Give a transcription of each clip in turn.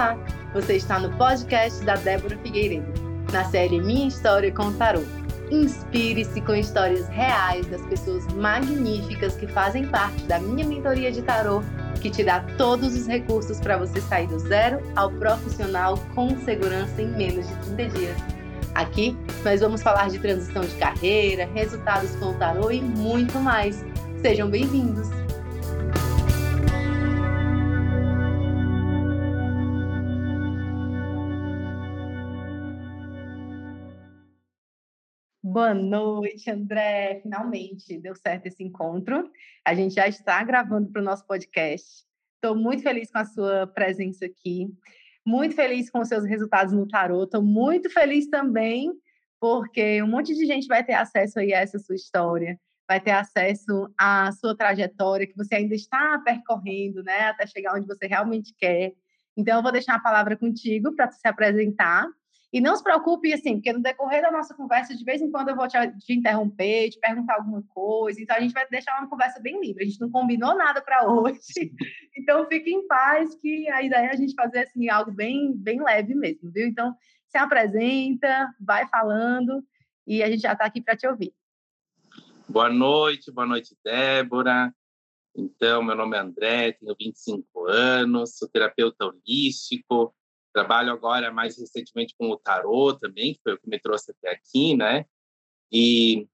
Olá, você está no podcast da Débora Figueiredo, na série Minha História com Tarô. Inspire-se com histórias reais das pessoas magníficas que fazem parte da minha mentoria de tarô, que te dá todos os recursos para você sair do zero ao profissional com segurança em menos de 30 dias. Aqui nós vamos falar de transição de carreira, resultados com o tarô e muito mais. Sejam bem-vindos! Boa noite, André. Finalmente deu certo esse encontro. A gente já está gravando para o nosso podcast. Estou muito feliz com a sua presença aqui, muito feliz com os seus resultados no tarot. Estou muito feliz também porque um monte de gente vai ter acesso aí a essa sua história, vai ter acesso à sua trajetória que você ainda está percorrendo, né, até chegar onde você realmente quer. Então, eu vou deixar a palavra contigo para se apresentar e não se preocupe, assim, porque no decorrer da nossa conversa, de vez em quando eu vou te, te interromper, te perguntar alguma coisa. Então, a gente vai deixar uma conversa bem livre. A gente não combinou nada para hoje. Então, fique em paz, que a ideia é a gente fazer, assim, algo bem, bem leve mesmo, viu? Então, se apresenta, vai falando e a gente já está aqui para te ouvir. Boa noite, boa noite, Débora. Então, meu nome é André, tenho 25 anos, sou terapeuta holístico, Trabalho agora mais recentemente com o tarô também, que foi o que me trouxe até aqui, né? E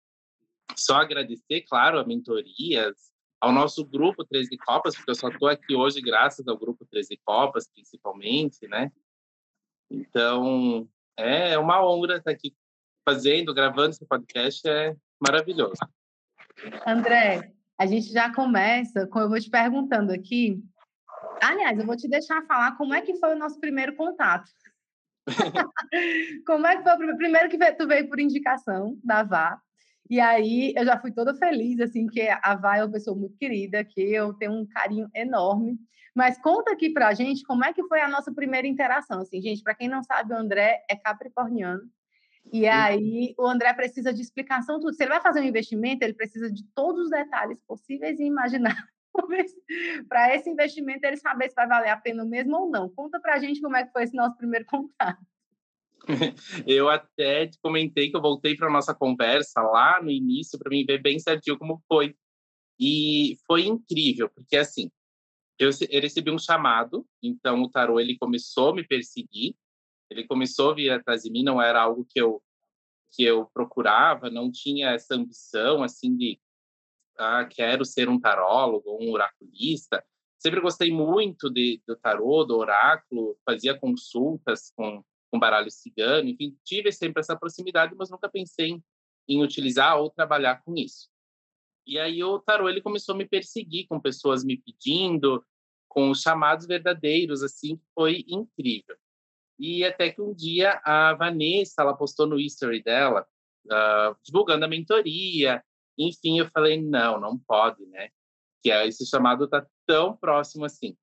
só agradecer, claro, a mentorias, ao nosso grupo 13 Copas, porque eu só estou aqui hoje graças ao grupo 13 Copas, principalmente, né? Então, é uma honra estar aqui fazendo, gravando esse podcast, é maravilhoso. André, a gente já começa com eu vou te perguntando aqui Aliás, eu vou te deixar falar como é que foi o nosso primeiro contato. como é que foi o primeiro, primeiro que tu veio por indicação da Vá. E aí eu já fui toda feliz, assim, que a Vá é uma pessoa muito querida, que eu tenho um carinho enorme. Mas conta aqui pra gente como é que foi a nossa primeira interação. Assim, gente, para quem não sabe, o André é capricorniano. E aí o André precisa de explicação tudo. Se ele vai fazer um investimento, ele precisa de todos os detalhes possíveis e imagináveis para esse investimento ele saber se vai valer a pena mesmo ou não. Conta para a gente como é que foi esse nosso primeiro contato. Eu até te comentei que eu voltei para nossa conversa lá no início para mim ver bem certinho como foi. E foi incrível, porque assim, eu, recebi um chamado, então o tarô ele começou a me perseguir, ele começou a vir atrás de mim, não era algo que eu que eu procurava, não tinha essa ambição assim de ah, quero ser um tarólogo, um oraculista. Sempre gostei muito de, do tarô, do oráculo, fazia consultas com, com baralho cigano, enfim, tive sempre essa proximidade, mas nunca pensei em, em utilizar ou trabalhar com isso. E aí o tarô ele começou a me perseguir com pessoas me pedindo, com os chamados verdadeiros, assim, foi incrível. E até que um dia a Vanessa, ela postou no history dela, uh, divulgando a mentoria, enfim, eu falei, não, não pode, né? Que esse chamado tá tão próximo assim.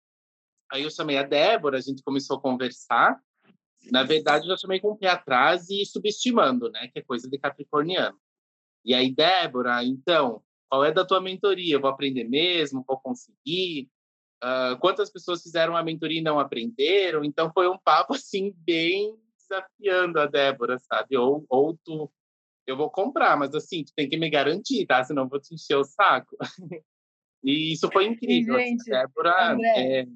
Aí eu chamei a Débora, a gente começou a conversar. Na verdade, eu já chamei com o pé atrás e subestimando, né? Que é coisa de capricorniano. E aí, Débora, então, qual é da tua mentoria? Eu vou aprender mesmo? Vou conseguir? Uh, quantas pessoas fizeram a mentoria e não aprenderam? Então, foi um papo, assim, bem desafiando a Débora, sabe? Ou, ou tu eu vou comprar, mas assim, tu tem que me garantir, tá? Senão eu vou te encher o saco. e isso foi incrível. E, gente, Débora, André, é...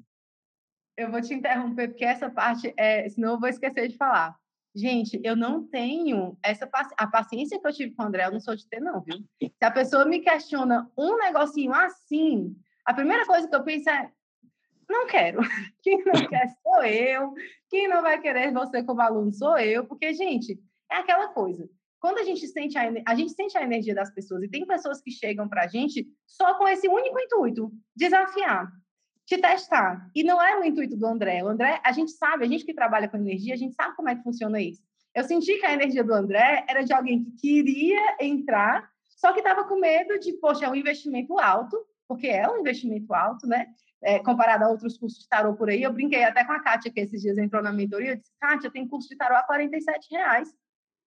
eu vou te interromper, porque essa parte, é, senão eu vou esquecer de falar. Gente, eu não tenho essa paci... a paciência que eu tive com o André, eu não sou de ter, não, viu? Se a pessoa me questiona um negocinho assim, a primeira coisa que eu penso é: não quero. Quem não quer sou eu. Quem não vai querer você como aluno sou eu. Porque, gente, é aquela coisa quando a gente sente a, a gente sente a energia das pessoas e tem pessoas que chegam para a gente só com esse único intuito, desafiar, te testar. E não era o intuito do André. O André, a gente sabe, a gente que trabalha com energia, a gente sabe como é que funciona isso. Eu senti que a energia do André era de alguém que queria entrar, só que estava com medo de, poxa, é um investimento alto, porque é um investimento alto, né? É, comparado a outros cursos de tarô por aí. Eu brinquei até com a Kátia, que esses dias entrou na mentoria, eu disse, Kátia, tem curso de tarô a 47 reais.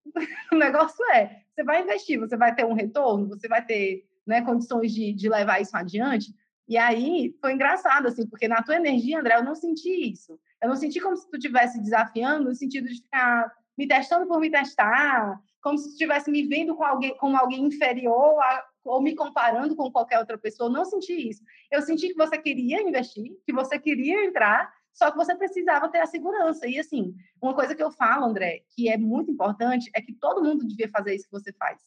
o negócio é, você vai investir, você vai ter um retorno, você vai ter né, condições de, de levar isso adiante. E aí foi engraçado, assim, porque na tua energia, André, eu não senti isso. Eu não senti como se tu estivesse desafiando no sentido de ficar me testando por me testar, como se tu estivesse me vendo com alguém, como alguém inferior a, ou me comparando com qualquer outra pessoa. Eu não senti isso. Eu senti que você queria investir, que você queria entrar, só que você precisava ter a segurança. E, assim, uma coisa que eu falo, André, que é muito importante, é que todo mundo devia fazer isso que você faz.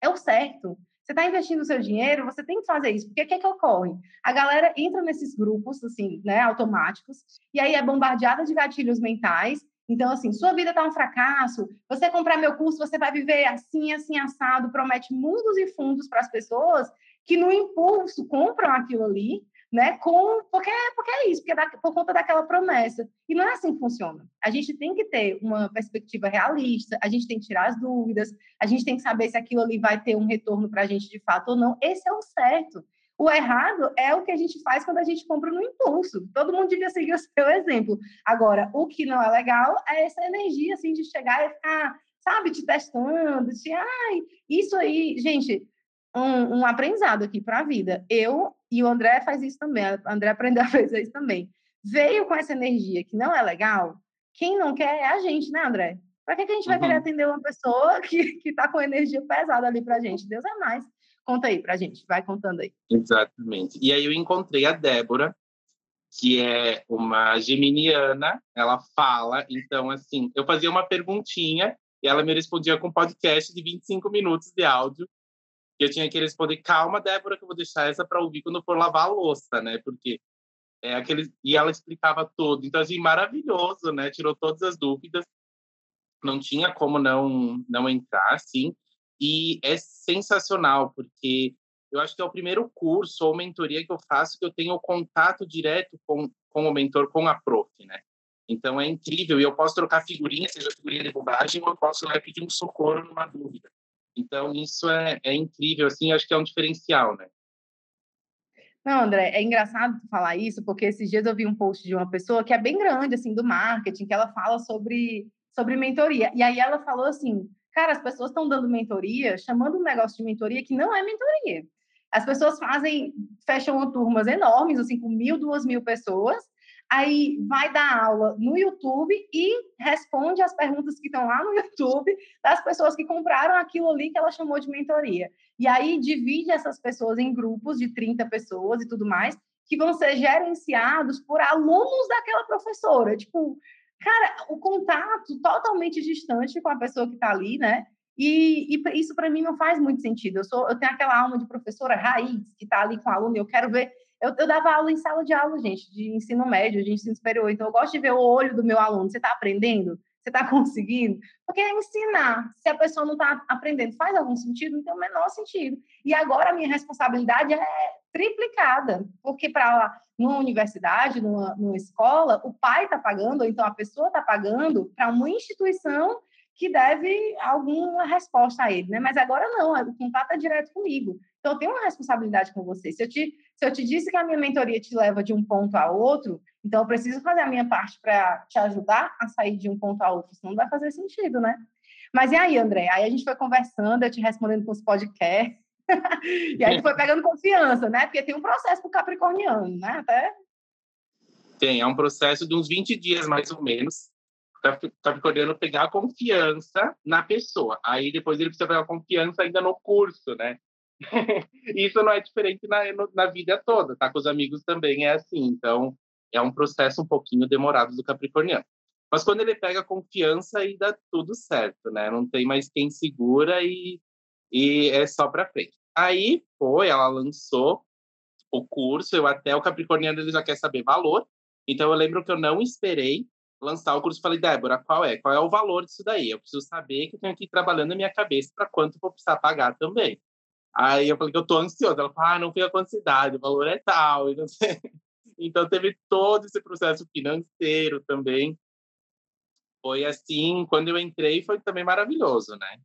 É o certo. Você está investindo o seu dinheiro, você tem que fazer isso. Porque o que, é que ocorre? A galera entra nesses grupos, assim, né, automáticos, e aí é bombardeada de gatilhos mentais. Então, assim, sua vida está um fracasso, você comprar meu curso, você vai viver assim, assim, assado, promete mundos e fundos para as pessoas que, no impulso, compram aquilo ali, né? Com porque porque é isso, porque é da, por conta daquela promessa. E não é assim que funciona. A gente tem que ter uma perspectiva realista, a gente tem que tirar as dúvidas, a gente tem que saber se aquilo ali vai ter um retorno para a gente de fato ou não. Esse é o certo. O errado é o que a gente faz quando a gente compra no impulso. Todo mundo devia seguir o seu exemplo. Agora, o que não é legal é essa energia assim de chegar e ficar, sabe, te testando, de ai, isso aí, gente, um, um aprendizado aqui para a vida. Eu e o André faz isso também, o André aprendeu a fazer isso também. Veio com essa energia que não é legal, quem não quer é a gente, né, André? Para que, que a gente vai uhum. querer atender uma pessoa que está com energia pesada ali para a gente? Deus é mais. Conta aí para a gente, vai contando aí. Exatamente. E aí eu encontrei a Débora, que é uma geminiana, ela fala, então, assim, eu fazia uma perguntinha e ela me respondia com um podcast de 25 minutos de áudio, que eu tinha que responder, calma, Débora, que eu vou deixar essa para ouvir quando for lavar a louça, né? Porque é aquele e ela explicava tudo. Então assim, maravilhoso, né? Tirou todas as dúvidas. Não tinha como não não entrar, assim. E é sensacional, porque eu acho que é o primeiro curso ou mentoria que eu faço que eu tenho contato direto com, com o mentor, com a prof, né? Então é incrível. E eu posso trocar figurinha, seja figurinha de bobagem, ou eu posso lá pedir um socorro numa dúvida. Então, isso é, é incrível, assim, acho que é um diferencial, né? Não, André, é engraçado falar isso, porque esses dias eu vi um post de uma pessoa que é bem grande, assim, do marketing, que ela fala sobre, sobre mentoria. E aí ela falou assim, cara, as pessoas estão dando mentoria, chamando um negócio de mentoria que não é mentoria. As pessoas fazem, fecham turmas enormes, assim, com mil, duas mil pessoas, aí vai dar aula no YouTube e responde as perguntas que estão lá no YouTube das pessoas que compraram aquilo ali que ela chamou de mentoria. E aí divide essas pessoas em grupos de 30 pessoas e tudo mais, que vão ser gerenciados por alunos daquela professora. Tipo, cara, o contato totalmente distante com a pessoa que está ali, né? E, e isso para mim não faz muito sentido. Eu sou, eu tenho aquela alma de professora raiz que está ali com o aluno, e eu quero ver eu, eu, dava aula em sala de aula, gente, de ensino médio, de ensino superior. Então, eu gosto de ver o olho do meu aluno. Você está aprendendo? Você está conseguindo? Porque é ensinar. Se a pessoa não está aprendendo, faz algum sentido? Não tem o menor sentido. E agora a minha responsabilidade é triplicada, porque para numa universidade, numa, numa escola, o pai está pagando, ou então a pessoa está pagando para uma instituição que deve alguma resposta a ele, né? Mas agora não, o contato é direto comigo. Então, eu tenho uma responsabilidade com você. Se eu, te, se eu te disse que a minha mentoria te leva de um ponto a outro, então eu preciso fazer a minha parte para te ajudar a sair de um ponto a outro, senão não vai fazer sentido, né? Mas e aí, André? Aí a gente foi conversando, eu te respondendo com os podcasts, e aí foi pegando confiança, né? Porque tem um processo para o capricorniano, né? Até... Tem, é um processo de uns 20 dias, mais ou menos, capricorniano pegar confiança na pessoa. Aí depois ele precisa pegar confiança ainda no curso, né? Isso não é diferente na, na vida toda, tá? Com os amigos também é assim. Então, é um processo um pouquinho demorado do Capricorniano. Mas quando ele pega confiança, aí dá tudo certo, né? Não tem mais quem segura e, e é só para frente. Aí foi, ela lançou o curso, eu até o Capricorniano ele já quer saber valor. Então eu lembro que eu não esperei lançar o curso. Falei, Débora, qual é? Qual é o valor disso daí? Eu preciso saber que eu tenho que ir trabalhando na minha cabeça para quanto vou precisar pagar também. Aí eu falei que eu tô ansiosa. Ela falou, ah, não fica com ansiedade, o valor é tal. Então, então teve todo esse processo financeiro também. Foi assim, quando eu entrei, foi também maravilhoso, né?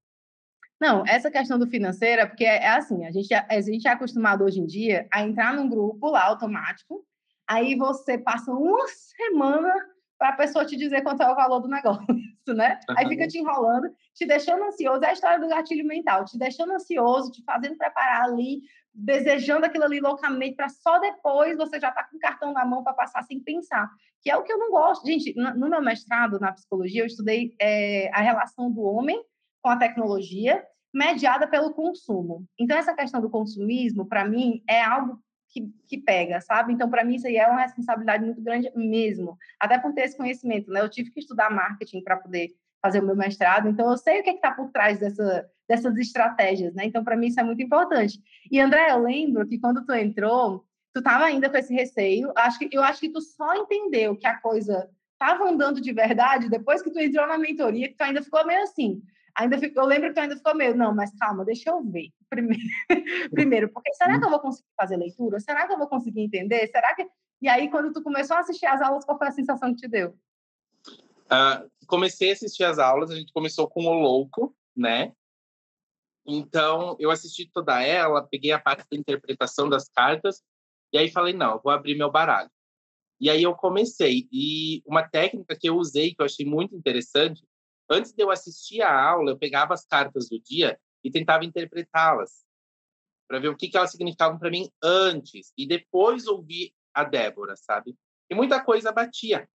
Não, essa questão do financeiro é porque é, é assim, a gente, a gente é acostumado hoje em dia a entrar num grupo lá automático, aí você passa uma semana para a pessoa te dizer quanto é o valor do negócio, né? Uhum. Aí fica te enrolando, te deixando ansioso. É a história do gatilho mental, te deixando ansioso, te fazendo preparar ali desejando aquilo ali loucamente para só depois você já tá com o cartão na mão para passar sem pensar, que é o que eu não gosto. Gente, no meu mestrado na psicologia, eu estudei é, a relação do homem com a tecnologia mediada pelo consumo. Então, essa questão do consumismo, para mim, é algo que, que pega, sabe? Então, para mim, isso aí é uma responsabilidade muito grande mesmo, até por ter esse conhecimento, né? Eu tive que estudar marketing para poder fazer o meu mestrado, então eu sei o que é está por trás dessa, dessas estratégias, né? Então, para mim, isso é muito importante. E, André, eu lembro que quando tu entrou, tu estava ainda com esse receio, acho que, eu acho que tu só entendeu que a coisa estava andando de verdade depois que tu entrou na mentoria, que tu ainda ficou meio assim, ainda ficou, eu lembro que tu ainda ficou meio, não, mas calma, deixa eu ver primeiro, primeiro porque será que eu vou conseguir fazer leitura? Será que eu vou conseguir entender? Será que... E aí, quando tu começou a assistir as aulas, qual foi a sensação que te deu? Uh, comecei a assistir as aulas, a gente começou com o Louco, né? Então, eu assisti toda ela, peguei a parte da interpretação das cartas, e aí falei, não, vou abrir meu baralho. E aí eu comecei. E uma técnica que eu usei, que eu achei muito interessante, antes de eu assistir a aula, eu pegava as cartas do dia e tentava interpretá-las, para ver o que, que elas significavam para mim antes, e depois ouvir a Débora, sabe? E muita coisa batia.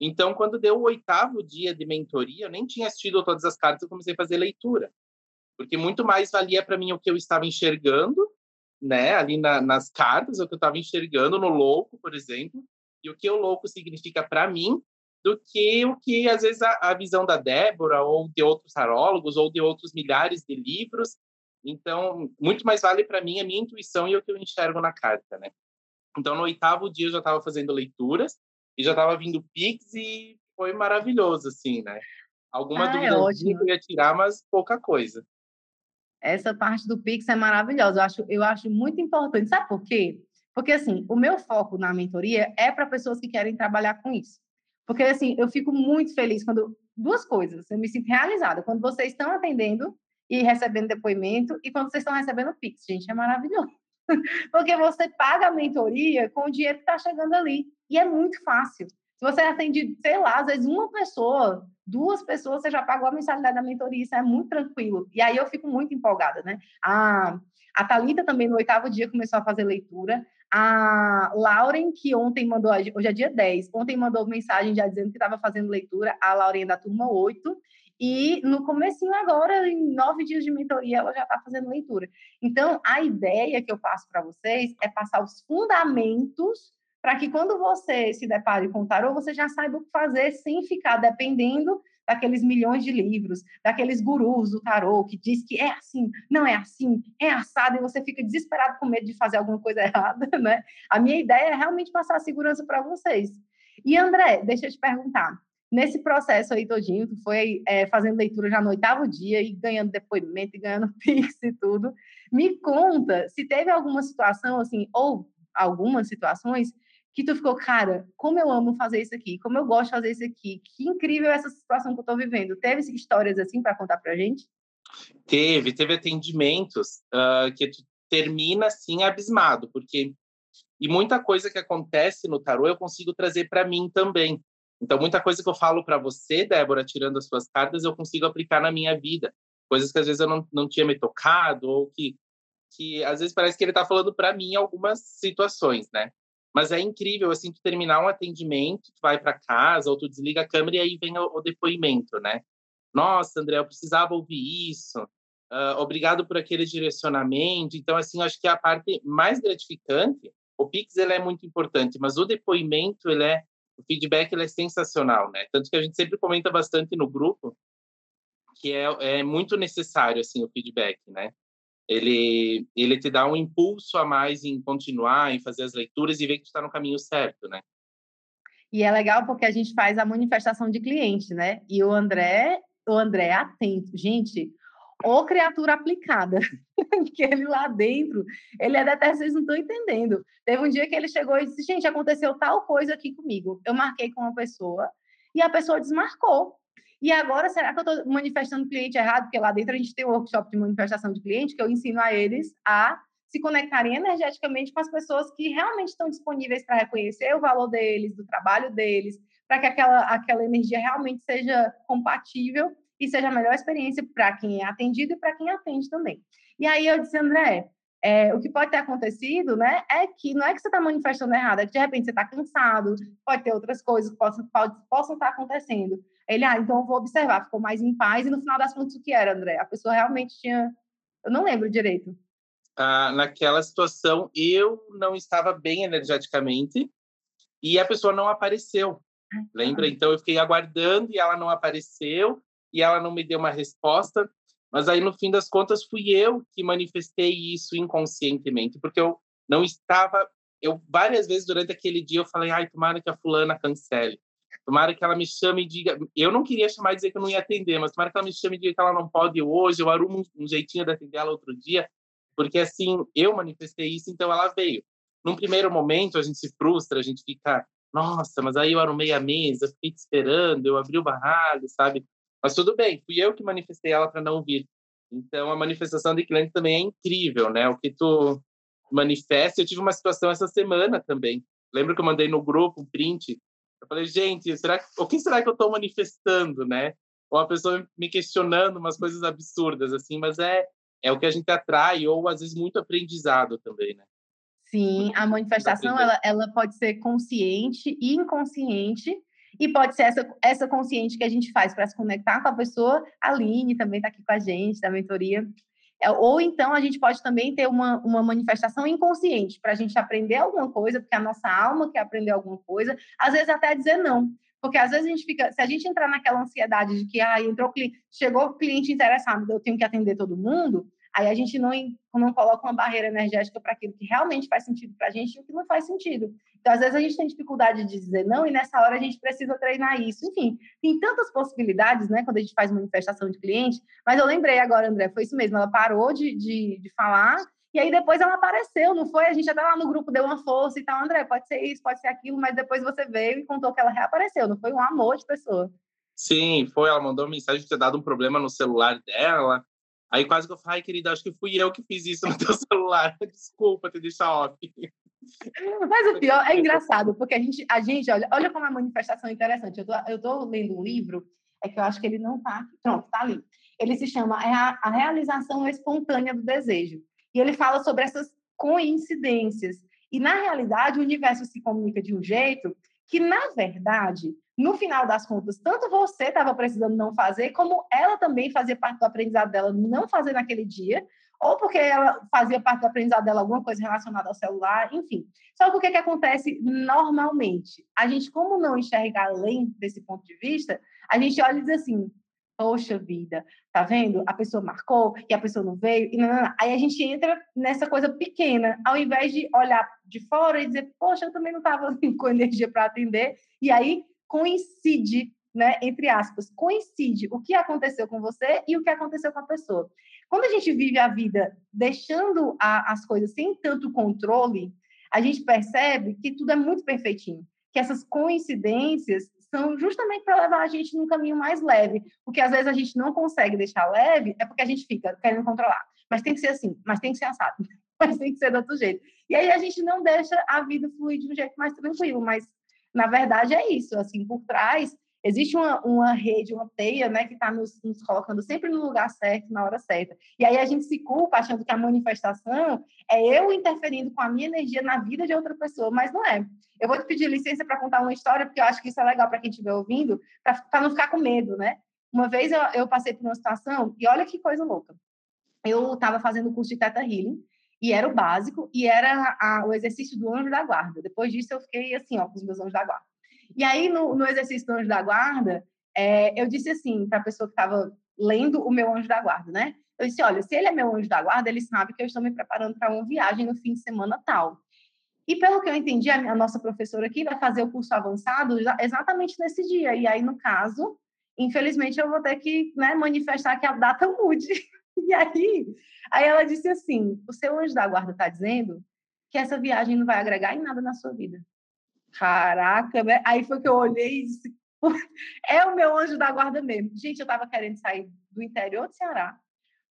Então, quando deu o oitavo dia de mentoria, eu nem tinha assistido todas as cartas, eu comecei a fazer leitura. Porque muito mais valia para mim o que eu estava enxergando, né, ali na, nas cartas, o que eu estava enxergando no louco, por exemplo, e o que o louco significa para mim, do que o que às vezes a, a, visão da Débora ou de outros tarólogos ou de outros milhares de livros. Então, muito mais vale para mim a minha intuição e o que eu enxergo na carta, né? Então, no oitavo dia eu já estava fazendo leituras e já estava vindo Pix e foi maravilhoso, assim, né? Alguma ah, dúvida é eu ia tirar, mas pouca coisa. Essa parte do Pix é maravilhosa. Eu acho, eu acho muito importante. Sabe por quê? Porque, assim, o meu foco na mentoria é para pessoas que querem trabalhar com isso. Porque, assim, eu fico muito feliz quando. Duas coisas, eu me sinto realizada. Quando vocês estão atendendo e recebendo depoimento, e quando vocês estão recebendo Pix, gente, é maravilhoso. Porque você paga a mentoria com o dinheiro que está chegando ali. E é muito fácil. Se você atende, sei lá, às vezes uma pessoa, duas pessoas, você já pagou a mensalidade da mentoria, isso é muito tranquilo. E aí eu fico muito empolgada, né? A, a Thalita também, no oitavo dia, começou a fazer leitura. A Lauren, que ontem mandou, hoje é dia 10, ontem mandou mensagem já dizendo que estava fazendo leitura, a Lauren é da turma 8, e no comecinho agora, em nove dias de mentoria, ela já está fazendo leitura. Então, a ideia que eu passo para vocês é passar os fundamentos para que quando você se depare com o tarô, você já saiba o que fazer sem ficar dependendo daqueles milhões de livros, daqueles gurus do tarô que diz que é assim, não é assim, é assado, e você fica desesperado com medo de fazer alguma coisa errada, né? A minha ideia é realmente passar a segurança para vocês. E André, deixa eu te perguntar, nesse processo aí todinho, tu foi é, fazendo leitura já no oitavo dia e ganhando depoimento e ganhando pix e tudo, me conta se teve alguma situação assim, ou algumas situações que tu ficou, cara, como eu amo fazer isso aqui, como eu gosto de fazer isso aqui, que incrível essa situação que eu tô vivendo. Teve histórias assim para contar pra gente? Teve, teve atendimentos uh, que tu termina assim abismado, porque e muita coisa que acontece no tarô eu consigo trazer para mim também. Então muita coisa que eu falo para você, Débora, tirando as suas cartas, eu consigo aplicar na minha vida. Coisas que às vezes eu não, não tinha me tocado ou que que às vezes parece que ele está falando para mim algumas situações, né? Mas é incrível, assim, tu terminar um atendimento, tu vai para casa, ou tu desliga a câmera e aí vem o, o, depoimento, né? Nossa, André, eu precisava ouvir isso. Uh, obrigado por aquele direcionamento. Então, assim, acho que a parte mais gratificante, o Pix, ele é muito importante, mas o depoimento, ele é, o feedback, ele é sensacional, né? Tanto que a gente sempre comenta bastante no grupo que é, é muito necessário, assim, o feedback, né? Ele, ele te dá um impulso a mais em continuar, em fazer as leituras e ver que está no caminho certo, né? E é legal porque a gente faz a manifestação de cliente, né? E o André, o André é atento. Gente, ou criatura aplicada, que ele lá dentro, ele é até vocês não estão entendendo. Teve um dia que ele chegou e disse, gente, aconteceu tal coisa aqui comigo. Eu marquei com uma pessoa e a pessoa desmarcou. E agora, será que eu estou manifestando cliente errado? Porque lá dentro a gente tem um workshop de manifestação de cliente que eu ensino a eles a se conectarem energeticamente com as pessoas que realmente estão disponíveis para reconhecer o valor deles, do trabalho deles, para que aquela, aquela energia realmente seja compatível e seja a melhor experiência para quem é atendido e para quem atende também. E aí eu disse, André, É, o que pode ter acontecido, né, é que não é que você está manifestando errado, é que de repente você está cansado, pode ter outras coisas que possam, pode, possam estar acontecendo. Ele, ah, então eu vou observar, ficou mais em paz, e no final das contas, o que era, André? A pessoa realmente tinha. Eu não lembro direito. Ah, naquela situação, eu não estava bem energeticamente e a pessoa não apareceu. Lembra? Então eu fiquei aguardando e ela não apareceu e ela não me deu uma resposta. Mas aí, no fim das contas, fui eu que manifestei isso inconscientemente, porque eu não estava. Eu várias vezes durante aquele dia eu falei, ai, tomara que a fulana cancele. Tomara que ela me chame e diga. Eu não queria chamar e dizer que eu não ia atender, mas tomara que ela me chame e diga que ela não pode hoje, eu arrumo um jeitinho de atender ela outro dia, porque assim, eu manifestei isso, então ela veio. Num primeiro momento, a gente se frustra, a gente fica, nossa, mas aí eu arrumei a mesa, fiquei te esperando, eu abri o barralho, sabe? Mas tudo bem, fui eu que manifestei ela para não vir. Então, a manifestação de cliente também é incrível, né? O que tu manifesta. Eu tive uma situação essa semana também. Lembro que eu mandei no grupo um print. Falei, gente, será que, o que será que eu estou manifestando, né? Ou a pessoa me questionando umas coisas absurdas, assim, mas é, é o que a gente atrai, ou às vezes muito aprendizado também, né? Sim, a manifestação ela, ela pode ser consciente e inconsciente, e pode ser essa, essa consciente que a gente faz para se conectar com a pessoa. A Aline também está aqui com a gente, da mentoria. É, ou então a gente pode também ter uma, uma manifestação inconsciente para a gente aprender alguma coisa, porque a nossa alma quer aprender alguma coisa, às vezes até dizer não. Porque às vezes a gente fica, se a gente entrar naquela ansiedade de que ah, entrou chegou o cliente interessado, eu tenho que atender todo mundo, Aí a gente não, não coloca uma barreira energética para aquilo que realmente faz sentido para a gente e o que não faz sentido. Então, às vezes, a gente tem dificuldade de dizer não, e nessa hora a gente precisa treinar isso. Enfim, tem tantas possibilidades, né, quando a gente faz manifestação de cliente. Mas eu lembrei agora, André, foi isso mesmo. Ela parou de, de, de falar, e aí depois ela apareceu, não foi? A gente até lá no grupo deu uma força e tal, André, pode ser isso, pode ser aquilo, mas depois você veio e contou que ela reapareceu, não foi um amor de pessoa. Sim, foi. Ela mandou mensagem de ter dado um problema no celular dela. Aí quase que eu falei, ai, querida, acho que fui eu que fiz isso no teu celular. Desculpa te deixar off. Mas o pior é engraçado, porque a gente, a gente olha, olha como a manifestação é interessante. Eu tô, eu tô lendo um livro, é que eu acho que ele não tá. Pronto, tá ali. Ele se chama é a, a Realização Espontânea do Desejo. E ele fala sobre essas coincidências. E, na realidade, o universo se comunica de um jeito que, na verdade, no final das contas, tanto você estava precisando não fazer, como ela também fazia parte do aprendizado dela não fazer naquele dia, ou porque ela fazia parte do aprendizado dela alguma coisa relacionada ao celular, enfim. Só que o que, que acontece normalmente? A gente, como não enxerga além desse ponto de vista, a gente olha e diz assim, poxa vida, tá vendo? A pessoa marcou e a pessoa não veio, e não, não, não. aí a gente entra nessa coisa pequena, ao invés de olhar de fora e dizer, poxa, eu também não estava com energia para atender, e aí coincide, né, entre aspas, coincide o que aconteceu com você e o que aconteceu com a pessoa. Quando a gente vive a vida deixando a, as coisas sem tanto controle, a gente percebe que tudo é muito perfeitinho, que essas coincidências são justamente para levar a gente num caminho mais leve, porque às vezes a gente não consegue deixar leve, é porque a gente fica querendo controlar. Mas tem que ser assim, mas tem que ser assado, mas tem que ser do outro jeito. E aí a gente não deixa a vida fluir de um jeito mais tranquilo, mas na verdade, é isso. Assim, por trás, existe uma, uma rede, uma teia, né, que está nos, nos, colocando sempre no lugar certo, na hora certa. E aí a gente se culpa achando que a manifestação é eu interferindo com a minha energia na vida de outra pessoa, mas não é. Eu vou te pedir licença para contar uma história, porque eu acho que isso é legal para quem estiver ouvindo, para não ficar com medo, né? Uma vez eu, eu passei por uma situação, e olha que coisa louca. Eu estava fazendo curso de Teta Healing, e era o básico, e era a, o exercício do anjo da guarda. Depois disso, eu fiquei assim, ó, com os meus anjos da guarda. E aí, no, no exercício do anjo da guarda, é, eu disse assim para a pessoa que estava lendo o meu anjo da guarda, né? Eu disse, olha, se ele é meu anjo da guarda, ele sabe que eu estou me preparando para uma viagem no fim de semana tal. E pelo que eu entendi, a, a nossa professora aqui vai fazer o curso avançado exatamente nesse dia. E aí, no caso, infelizmente, eu vou ter que né, manifestar que a data mude. E aí, aí ela disse assim: o seu anjo da guarda está dizendo que essa viagem não vai agregar em nada na sua vida. Caraca, né? Aí foi que eu olhei e disse: é o meu anjo da guarda mesmo. Gente, eu estava querendo sair do interior do Ceará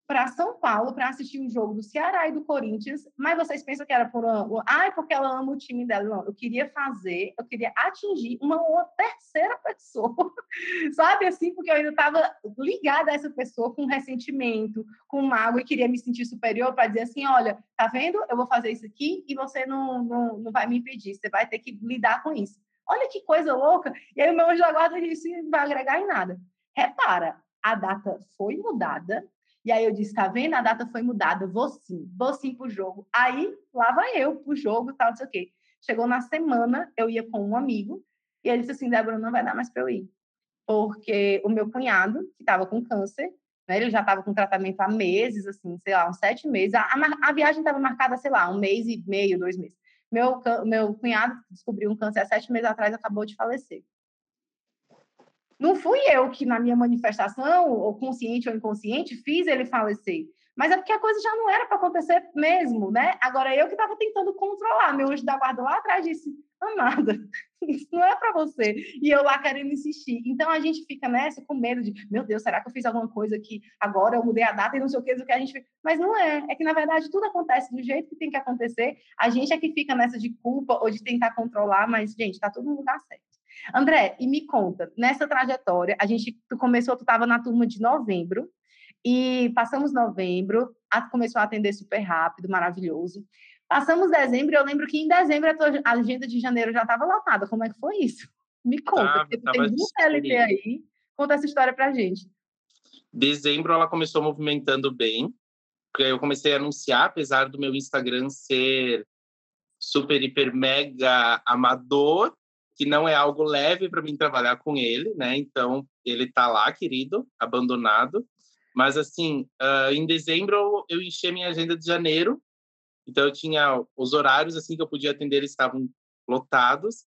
para São Paulo para assistir um jogo do Ceará e do Corinthians, mas vocês pensam que era por ah, é porque ela ama o time dela. Não, eu queria fazer, eu queria atingir uma, terceira pessoa, sabe assim, porque eu ainda estava ligada a essa pessoa com ressentimento, com mágoa e queria me sentir superior para dizer assim, olha, tá vendo? Eu vou fazer isso aqui e você não, não, não vai me impedir, você vai ter que lidar com isso. Olha que coisa louca! E aí o meu anjo da guarda disse, não vai agregar em nada. Repara, a data foi mudada, e aí eu disse, tá vendo? A data foi mudada, vou sim, vou sim pro jogo. Aí lá vai eu pro jogo, tal, não sei o quê. Chegou na semana, eu ia com um amigo, e ele disse assim, Débora, não vai dar mais para eu ir. Porque o meu cunhado, que estava com câncer, né, ele já estava com tratamento há meses, assim, sei lá, uns sete meses. A, a, a viagem estava marcada, sei lá, um mês e meio, dois meses. Meu, meu cunhado descobriu um câncer há sete meses atrás, acabou de falecer. Não fui eu que, na minha manifestação, ou consciente ou inconsciente, fiz ele falecer. Mas é porque a coisa já não era para acontecer mesmo, né? Agora, eu que estava tentando controlar. Meu anjo da guarda lá atrás disse, amada, isso não é para você. E eu lá querendo insistir. Então, a gente fica nessa com medo de, meu Deus, será que eu fiz alguma coisa que agora eu mudei a data e não sei o que, o que a gente... Mas não é. É que, na verdade, tudo acontece do jeito que tem que acontecer. A gente é que fica nessa de culpa ou de tentar controlar, mas, gente, está tudo no lugar certo. André, e me conta, nessa trajetória, a gente, tu começou, tu estava na turma de novembro, e passamos novembro, a, começou a atender super rápido, maravilhoso. Passamos dezembro, e eu lembro que em dezembro a tua agenda de janeiro já estava lotada. Como é que foi isso? Me conta, porque tu tem um CLT aí. Conta essa história pra gente. Dezembro ela começou movimentando bem, porque eu comecei a anunciar, apesar do meu Instagram ser super, hiper, mega amador, que não é algo leve para mim trabalhar com ele, né? Então, ele está lá, querido, abandonado. Mas, assim, uh, em dezembro eu enchi a minha agenda de janeiro. Então, eu tinha os horários, assim, que eu podia atender, eles estavam lotados.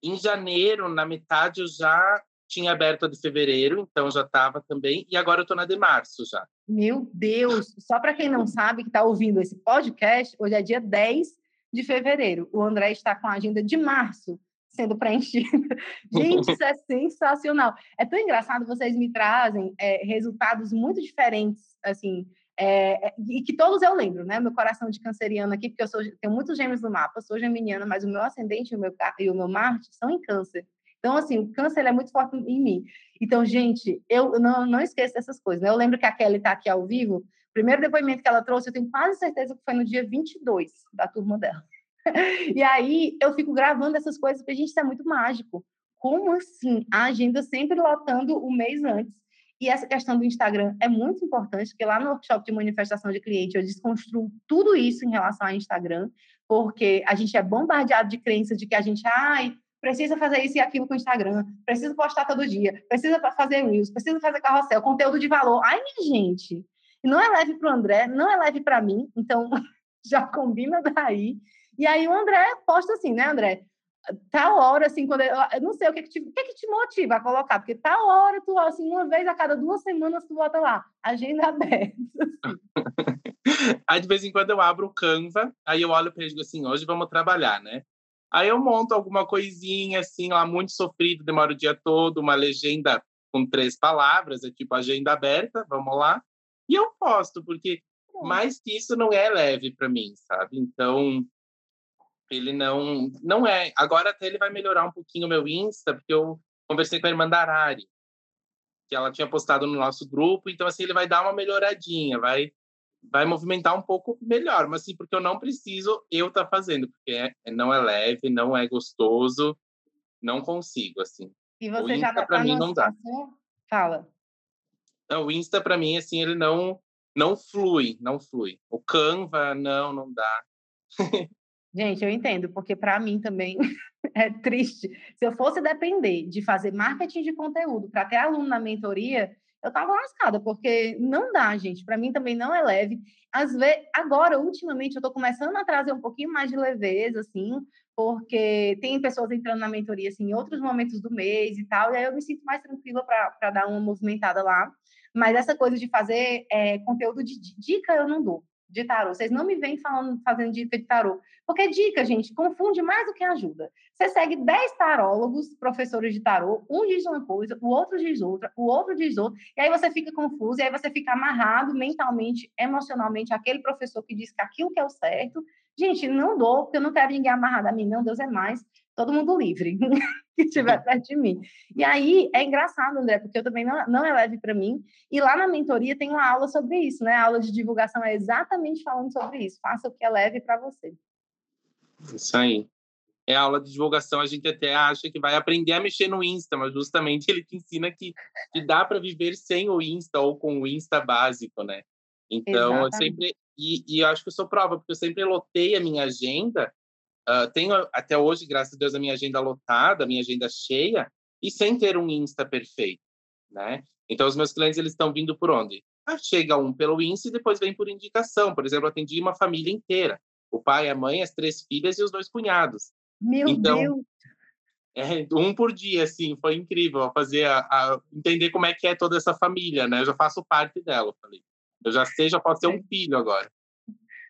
Em janeiro, na metade, eu já tinha aberto a de fevereiro, então já estava também. E agora eu estou na de março já. Meu Deus! Só para quem não sabe, que está ouvindo esse podcast, hoje é dia 10 de fevereiro. O André está com a agenda de março sendo preenchida. Gente, isso é sensacional. É tão engraçado, vocês me trazem é, resultados muito diferentes, assim, é, é, e que todos eu lembro, né? Meu coração de canceriano aqui, porque eu sou, tenho muitos gêmeos no mapa, sou geminiana, mas o meu ascendente e o meu, e o meu Marte são em câncer. Então, assim, o câncer é muito forte em mim. Então, gente, eu não, não esqueço dessas coisas, né? Eu lembro que a Kelly está aqui ao vivo, primeiro depoimento que ela trouxe, eu tenho quase certeza que foi no dia 22 da turma dela. e aí eu fico gravando essas coisas, porque, gente, isso é muito mágico. Como assim? A agenda sempre lotando o mês antes. E essa questão do Instagram é muito importante, porque lá no workshop de manifestação de cliente eu desconstruo tudo isso em relação ao Instagram, porque a gente é bombardeado de crenças de que a gente, ai, precisa fazer isso e aquilo com o Instagram, precisa postar todo dia, precisa fazer reels, precisa fazer carrossel, conteúdo de valor. Ai, minha gente, não é leve para o André, não é leve para mim, então já combina daí. E aí o André posta assim, né, André? Tal hora, assim, quando eu, eu não sei o que, que, te, o que, que te motiva a colocar, porque tal hora tu, assim, uma vez a cada duas semanas tu bota lá, agenda aberta. Assim. aí de vez em quando eu abro o Canva, aí eu olho para ele e digo assim, hoje vamos trabalhar, né? Aí eu monto alguma coisinha, assim, lá muito sofrido, demora o dia todo, uma legenda com três palavras, é tipo agenda aberta, vamos lá. E eu posto, porque mais que isso não é leve para mim, sabe? Então, ele não não é. Agora até ele vai melhorar um pouquinho o meu Insta, porque eu conversei com a irmã da Arari, que ela tinha postado no nosso grupo, então assim ele vai dar uma melhoradinha, vai vai movimentar um pouco melhor, mas assim, porque eu não preciso eu estar tá fazendo, porque é, não é leve, não é gostoso, não consigo assim. E você o Insta, já para mim não dá. Fala. O Insta para mim assim, ele não não flui, não flui. O Canva não, não dá. Gente, eu entendo, porque para mim também é triste. Se eu fosse depender de fazer marketing de conteúdo para ter aluno na mentoria, eu tava lascada, porque não dá, gente. Para mim também não é leve. Às vezes, agora, ultimamente, eu estou começando a trazer um pouquinho mais de leveza, assim, porque tem pessoas entrando na mentoria assim, em outros momentos do mês e tal, e aí eu me sinto mais tranquila para dar uma movimentada lá. Mas essa coisa de fazer é, conteúdo de dica eu não dou de tarô. Vocês não me vêm falando, fazendo dica de tarô. Porque dica, gente, confunde mais do que ajuda. Você segue 10 tarólogos, professores de tarô, um diz uma coisa, o outro diz outra, o outro diz outra, e aí você fica confuso, e aí você fica amarrado mentalmente, emocionalmente, aquele professor que diz que aquilo que é o certo. Gente, não dou, porque eu não quero ninguém amarrado a mim, não, Deus é mais todo mundo livre que estiver perto de mim. E aí é engraçado, André, porque eu também não, não é leve para mim. E lá na mentoria tem uma aula sobre isso, né? A aula de divulgação é exatamente falando sobre isso. Faça o que é leve para você. Isso aí. É a aula de divulgação, a gente até acha que vai aprender a mexer no Insta, mas justamente ele te ensina que, que dá para viver sem o Insta ou com o Insta básico, né? Então, exatamente. eu sempre. E, e eu acho que eu sou prova, porque eu sempre lotei a minha agenda Uh, tenho até hoje, graças a Deus, a minha agenda lotada, a minha agenda cheia, e sem ter um Insta perfeito, né? Então, os meus clientes, eles estão vindo por onde? Ah, chega um pelo Insta e depois vem por indicação. Por exemplo, atendi uma família inteira. O pai, a mãe, as três filhas e os dois cunhados. Meu então, Deus! É, um por dia, assim, foi incrível fazer a, a, entender como é que é toda essa família, né? Eu já faço parte dela, eu falei. Eu já sei, já posso ser um filho agora.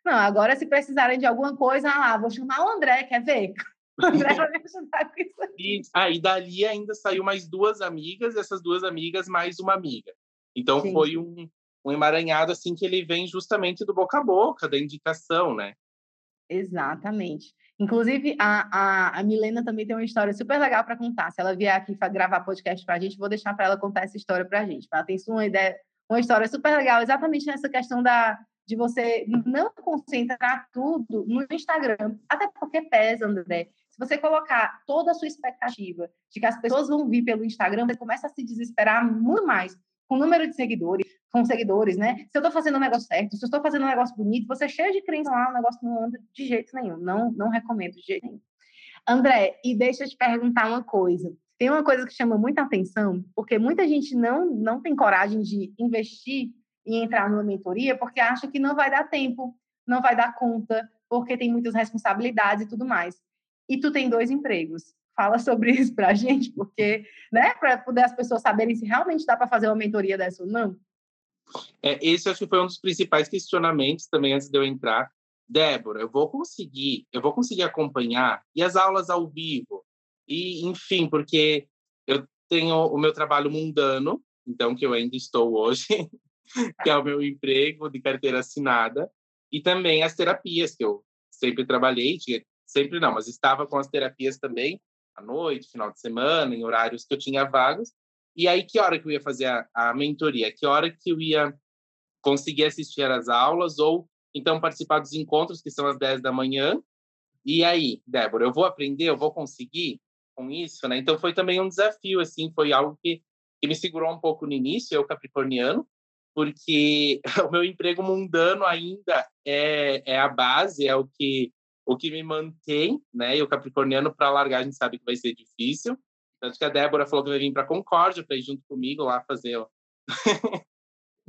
Não, agora se precisarem de alguma coisa, ah, vou chamar o André, quer ver? O André vai me ajudar com isso aqui. E, ah, e dali ainda saiu mais duas amigas, essas duas amigas mais uma amiga. Então Sim. foi um, um emaranhado assim que ele vem justamente do boca a boca, da indicação, né? Exatamente. Inclusive, a, a, a Milena também tem uma história super legal para contar. Se ela vier aqui gravar podcast para a gente, vou deixar para ela contar essa história para a gente. Ela tem uma ideia, uma história super legal, exatamente nessa questão da, de você não concentrar tudo no Instagram, até porque pesa, André. Se você colocar toda a sua expectativa de que as pessoas vão vir pelo Instagram, você começa a se desesperar muito mais com o número de seguidores, com seguidores, né? Se eu estou fazendo um negócio certo, se eu estou fazendo um negócio bonito, você é cheio de crença lá, o negócio não anda de jeito nenhum. Não, não recomendo de jeito nenhum. André, e deixa eu te perguntar uma coisa. Tem uma coisa que chama muita atenção, porque muita gente não, não tem coragem de investir e entrar numa mentoria porque acha que não vai dar tempo, não vai dar conta, porque tem muitas responsabilidades e tudo mais. E tu tem dois empregos. Fala sobre isso para a gente, porque, né, para poder as pessoas saberem se realmente dá para fazer uma mentoria dessa ou não. É, esse acho que foi um dos principais questionamentos também antes de eu entrar. Débora, eu vou conseguir, eu vou conseguir acompanhar e as aulas ao vivo e, enfim, porque eu tenho o meu trabalho mundano, então que eu ainda estou hoje, que é o meu emprego de carteira assinada, e também as terapias, que eu sempre trabalhei, sempre não, mas estava com as terapias também, à noite, final de semana, em horários que eu tinha vagos. E aí, que hora que eu ia fazer a, a mentoria? Que hora que eu ia conseguir assistir às aulas ou então participar dos encontros, que são às 10 da manhã? E aí, Débora, eu vou aprender, eu vou conseguir com isso, né? Então foi também um desafio, assim, foi algo que, que me segurou um pouco no início, eu capricorniano, porque o meu emprego mundano ainda é, é a base, é o que o que me mantém, né? E o capricorniano para largar a gente sabe que vai ser difícil. Tanto que a Débora falou que vai vir para Concórdia para ir junto comigo lá fazer.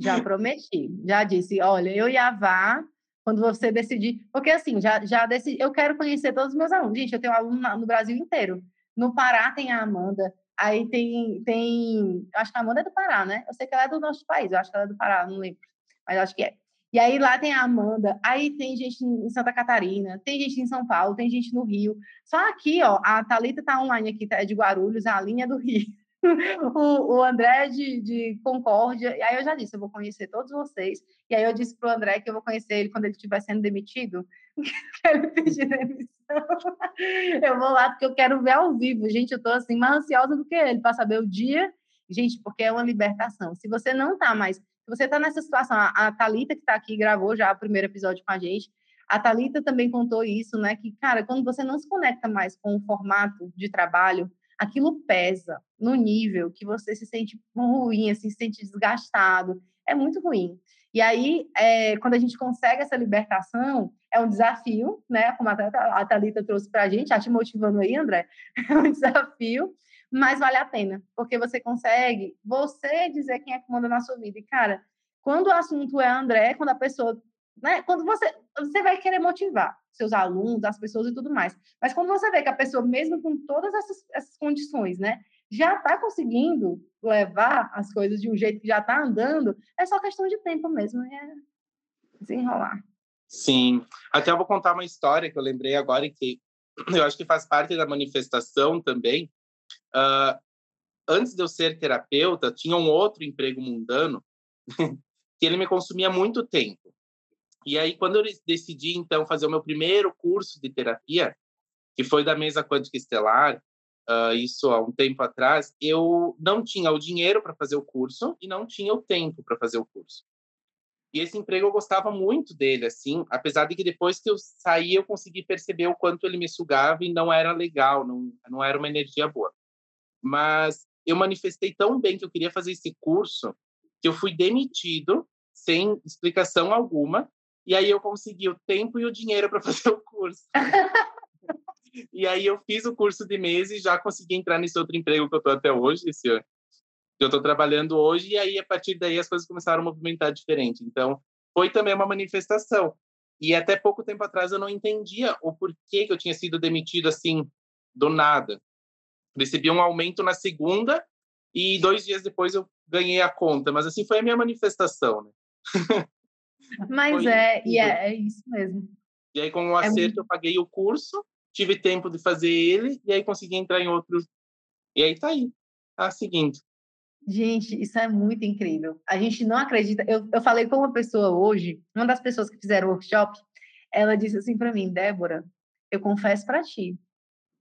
já prometi, já disse, olha, eu e a Vá, quando você decidir, porque assim, já já decidi, eu quero conhecer todos os meus alunos. Gente, eu tenho aluno no Brasil inteiro. No Pará tem a Amanda, Aí tem, tem. Acho que a Amanda é do Pará, né? Eu sei que ela é do nosso país, eu acho que ela é do Pará, não lembro. Mas acho que é. E aí lá tem a Amanda, aí tem gente em Santa Catarina, tem gente em São Paulo, tem gente no Rio. Só aqui, ó, a Thalita tá online aqui, tá, é de Guarulhos, a linha é do Rio. o, o André de, de Concórdia. E aí eu já disse, eu vou conhecer todos vocês. E aí eu disse pro André que eu vou conhecer ele quando ele estiver sendo demitido. quero pedir demissão. Eu vou lá porque eu quero ver ao vivo. Gente, eu tô assim mais ansiosa do que ele para saber o dia. Gente, porque é uma libertação. Se você não tá mais, se você tá nessa situação, a, Talita que tá aqui gravou já o primeiro episódio com a gente. A Talita também contou isso, né? Que cara, quando você não se conecta mais com o formato de trabalho, aquilo pesa no nível que você se sente ruim, assim, se sente desgastado. É muito ruim. E aí, é, quando a gente consegue essa libertação, é um desafio, né? Como a Thalita trouxe para a gente, já te motivando aí, André, é um desafio, mas vale a pena, porque você consegue você dizer quem é que manda na sua vida. E, cara, quando o assunto é André, quando a pessoa. Né, quando você, você vai querer motivar seus alunos, as pessoas e tudo mais. Mas quando você vê que a pessoa, mesmo com todas essas, essas condições, né, já está conseguindo levar as coisas de um jeito que já está andando, é só questão de tempo mesmo, é desenrolar. Sim. Até eu vou contar uma história que eu lembrei agora que eu acho que faz parte da manifestação também. Uh, antes de eu ser terapeuta, tinha um outro emprego mundano que ele me consumia muito tempo. E aí, quando eu decidi, então, fazer o meu primeiro curso de terapia, que foi da mesa quântica estelar, uh, isso há um tempo atrás, eu não tinha o dinheiro para fazer o curso e não tinha o tempo para fazer o curso. E esse emprego eu gostava muito dele, assim, apesar de que depois que eu saí eu consegui perceber o quanto ele me sugava e não era legal, não, não era uma energia boa. Mas eu manifestei tão bem que eu queria fazer esse curso que eu fui demitido sem explicação alguma e aí eu consegui o tempo e o dinheiro para fazer o curso. e aí eu fiz o curso de meses e já consegui entrar nesse outro emprego que eu estou até hoje, esse eu estou trabalhando hoje, e aí, a partir daí, as coisas começaram a movimentar diferente. Então, foi também uma manifestação. E até pouco tempo atrás eu não entendia o porquê que eu tinha sido demitido assim, do nada. Recebi um aumento na segunda e dois dias depois eu ganhei a conta. Mas assim, foi a minha manifestação, né? Mas é, e é, é, isso mesmo. E aí, com o um é acerto, muito... eu paguei o curso, tive tempo de fazer ele, e aí consegui entrar em outro. E aí tá aí, tá seguindo. Gente, isso é muito incrível. A gente não acredita. Eu, eu falei com uma pessoa hoje, uma das pessoas que fizeram o workshop, ela disse assim para mim, Débora, eu confesso para ti,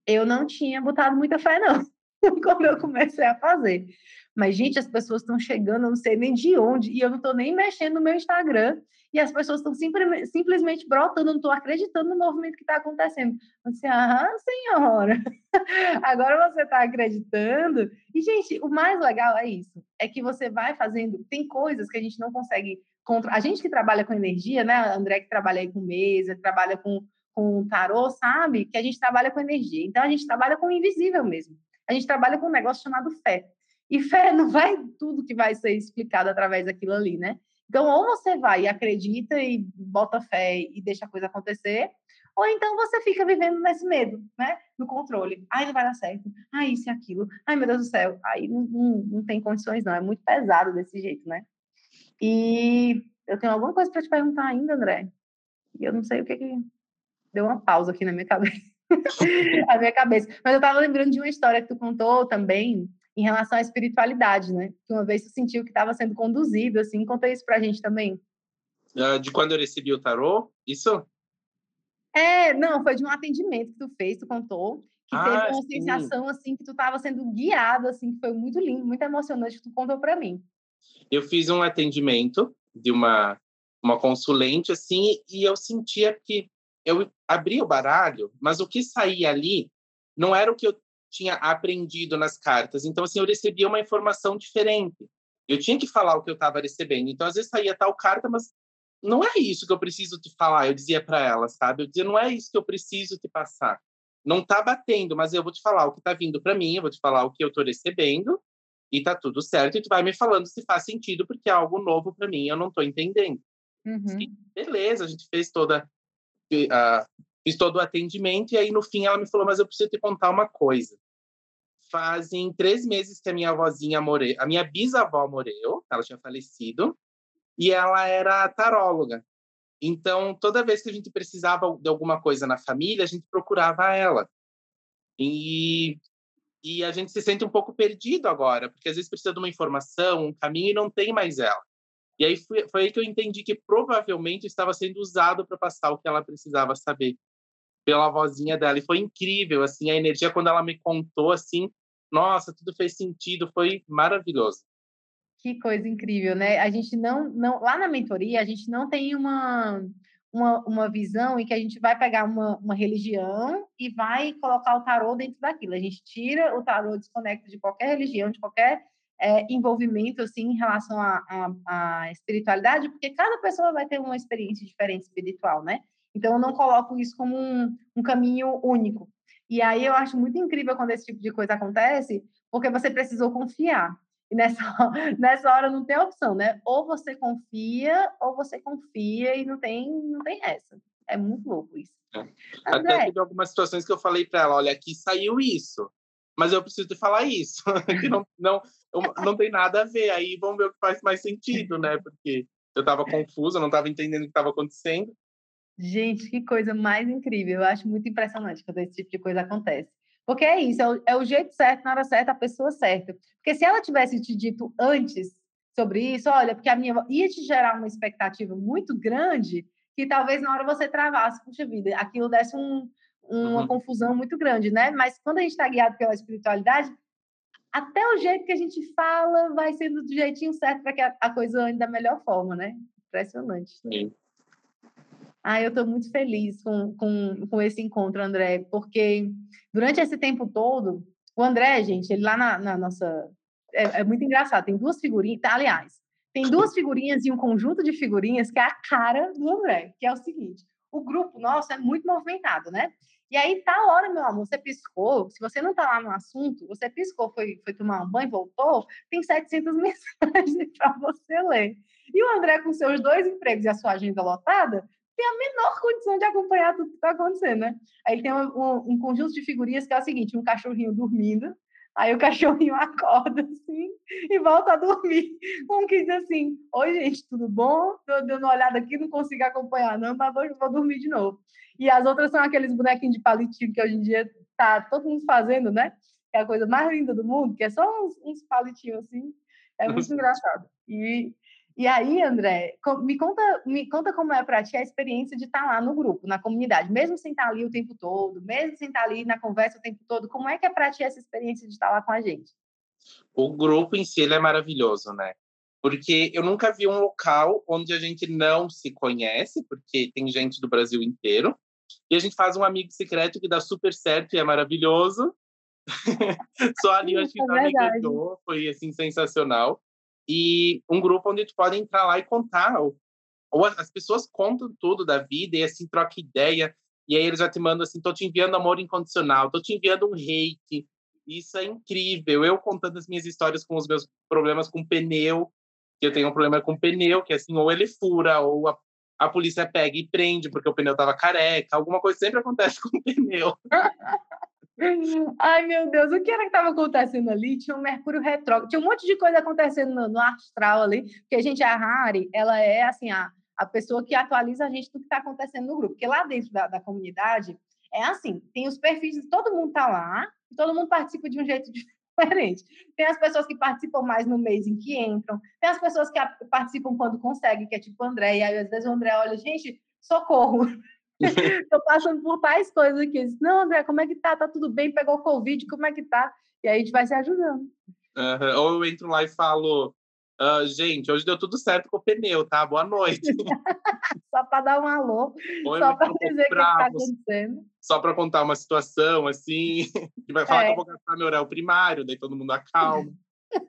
eu não tinha botado muita fé não, quando eu comecei a fazer. Mas, gente, as pessoas estão chegando, eu não sei nem de onde, e eu não estou nem mexendo no meu Instagram, e as pessoas estão simplesmente, simplesmente brotando, não estou acreditando no movimento que está acontecendo. Disse, ah, senhora, agora você está acreditando. E, gente, o mais legal é isso, é que você vai fazendo, tem coisas que a gente não consegue. A gente que trabalha com energia, né, André que trabalha aí com mesa, trabalha com, com tarô, sabe? Que a gente trabalha com energia. Então, a gente trabalha com o invisível mesmo. A gente trabalha com um negócio chamado fé. E fé não vai tudo que vai ser explicado através daquilo ali, né? Então, ou você vai e acredita e bota fé e deixa a coisa acontecer, ou então você fica vivendo nesse medo, né? No controle. Ai, não vai dar certo. Ai, isso e aquilo. Ai, meu Deus do céu. Aí não, não, não tem condições, não. É muito pesado desse jeito, né? E eu tenho alguma coisa para te perguntar ainda, André. E eu não sei o que que... Deu uma pausa aqui na minha cabeça. a minha cabeça. Mas eu estava lembrando de uma história que tu contou também, em relação à espiritualidade, né? Que uma vez tu sentiu que estava sendo conduzido, assim, conta isso pra gente também. Uh, de quando eu recebi o tarô? Isso? É, não, foi de um atendimento que tu fez, tu contou, que ah, teve uma sim. sensação, assim, que tu estava sendo guiado, assim, que foi muito lindo, muito emocionante, que tu contou para mim. Eu fiz um atendimento de uma, uma consulente, assim, e eu sentia que eu abri o baralho, mas o que saía ali não era o que eu tinha aprendido nas cartas. Então, assim, eu recebia uma informação diferente. Eu tinha que falar o que eu estava recebendo. Então, às vezes saía tal carta, mas não é isso que eu preciso te falar. Eu dizia para ela, sabe? Eu dizia, não é isso que eu preciso te passar. Não está batendo, mas eu vou te falar o que está vindo para mim, eu vou te falar o que eu estou recebendo e tá tudo certo. E tu vai me falando se faz sentido, porque é algo novo para mim, eu não estou entendendo. Uhum. E, beleza, a gente fez toda uh, fiz todo o atendimento e aí no fim ela me falou, mas eu preciso te contar uma coisa fazem três meses que a minha avózinha morreu, a minha bisavó morreu, ela tinha falecido, e ela era taróloga. Então, toda vez que a gente precisava de alguma coisa na família, a gente procurava ela. E, e a gente se sente um pouco perdido agora, porque às vezes precisa de uma informação, um caminho, e não tem mais ela. E aí foi, foi aí que eu entendi que provavelmente estava sendo usado para passar o que ela precisava saber pela vozinha dela. E foi incrível, assim, a energia quando ela me contou, assim, nossa, tudo fez sentido, foi maravilhoso. Que coisa incrível, né? A gente não, não lá na mentoria, a gente não tem uma, uma, uma visão em que a gente vai pegar uma, uma religião e vai colocar o tarô dentro daquilo. A gente tira o tarô, desconecta de qualquer religião, de qualquer é, envolvimento assim em relação à espiritualidade, porque cada pessoa vai ter uma experiência diferente espiritual, né? Então, eu não coloco isso como um, um caminho único. E aí eu acho muito incrível quando esse tipo de coisa acontece, porque você precisou confiar. E nessa, nessa hora não tem opção, né? Ou você confia, ou você confia e não tem, não tem essa. É muito louco isso. É. Até teve algumas situações que eu falei para ela, olha, aqui saiu isso, mas eu preciso te falar isso, que não, não, não tem nada a ver. Aí vamos ver o que faz mais sentido, né? Porque eu estava confusa, não estava entendendo o que estava acontecendo. Gente, que coisa mais incrível. Eu acho muito impressionante quando esse tipo de coisa acontece. Porque é isso, é o, é o, jeito certo, na hora certa, a pessoa certa. Porque se ela tivesse te dito antes sobre isso, olha, porque a minha ia te gerar uma expectativa muito grande, que talvez na hora você travasse, puxa vida, aquilo desse um, uma uhum. confusão muito grande, né? Mas quando a gente está guiado pela espiritualidade, até o jeito que a gente fala vai sendo do jeitinho certo para que a, a, coisa ande da melhor forma, né? Impressionante. Sim. Ah, eu estou muito feliz com, com, com esse encontro, André, porque durante esse tempo todo, o André, gente, ele lá na, na nossa. É, é, muito engraçado, tem duas figurinhas, tá, aliás, tem duas figurinhas e um conjunto de figurinhas que é a cara do André, que é o seguinte: o grupo nosso é muito movimentado, né? E aí tá hora, meu amor, você piscou, se você não tá lá no assunto, você piscou, foi, foi tomar um banho, voltou, tem 700 mensagens para você ler. E o André, com seus dois empregos e a sua agenda lotada, tem a menor condição de acompanhar tudo que está acontecendo, né? Aí tem um, um, um, conjunto de figurinhas que é o seguinte: um cachorrinho dormindo, aí o cachorrinho acorda assim e volta a dormir. Um que diz assim: Oi, gente, tudo bom? Tô dando uma olhada aqui, não consigo acompanhar, não, mas vou, vou dormir de novo. E as outras são aqueles bonequinhos de palitinho que hoje em dia tá todo mundo fazendo, né? Que é a coisa mais linda do mundo, que é só uns, uns palitinhos assim. É muito engraçado. E e aí, André, me conta, me conta como é para ti a experiência de estar tá lá no grupo, na comunidade, mesmo sem estar tá ali o tempo todo, mesmo sem estar tá ali na conversa o tempo todo, como é que é para ti essa experiência de estar lá com a gente? O grupo em si é maravilhoso, né? Porque eu nunca vi um local onde a gente não se conhece, porque tem gente do Brasil inteiro, e a gente faz um amigo secreto que dá super certo e é maravilhoso. Só ali eu acho que é foi assim sensacional e um grupo onde tu pode entrar lá e contar. Ou, ou as pessoas contam tudo da vida e assim troca ideia. E aí eles já te mandam assim: tô te enviando amor incondicional, tô te enviando um reiki. Isso é incrível. Eu contando as minhas histórias com os meus problemas com pneu, que eu tenho um problema com pneu, que assim, ou ele fura, ou a, a polícia pega e prende porque o pneu tava careca. Alguma coisa sempre acontece com o pneu. Ai, meu Deus, o que era que estava acontecendo ali? Tinha um Mercúrio retrógrado, tinha um monte de coisa acontecendo no, no astral ali, porque a gente, a Harry, ela é assim, a, a pessoa que atualiza a gente do que está acontecendo no grupo, porque lá dentro da, da comunidade é assim, tem os perfis, todo mundo está lá, todo mundo participa de um jeito diferente. Tem as pessoas que participam mais no mês em que entram, tem as pessoas que participam quando conseguem, que é tipo o André, e aí às vezes o André olha, gente, socorro, Estou passando por tais coisas aqui. Disse, não, André, como é que tá? Tá tudo bem? Pegou Covid, como é que tá? E aí a gente vai se ajudando. Uhum. Ou eu entro lá e falo, uh, gente, hoje deu tudo certo com o pneu, tá? Boa noite. só para dar um alô, Ou só para dizer o que está acontecendo. Só para contar uma situação, assim, que vai falar é. que eu vou gastar meu horário primário, daí todo mundo acalma.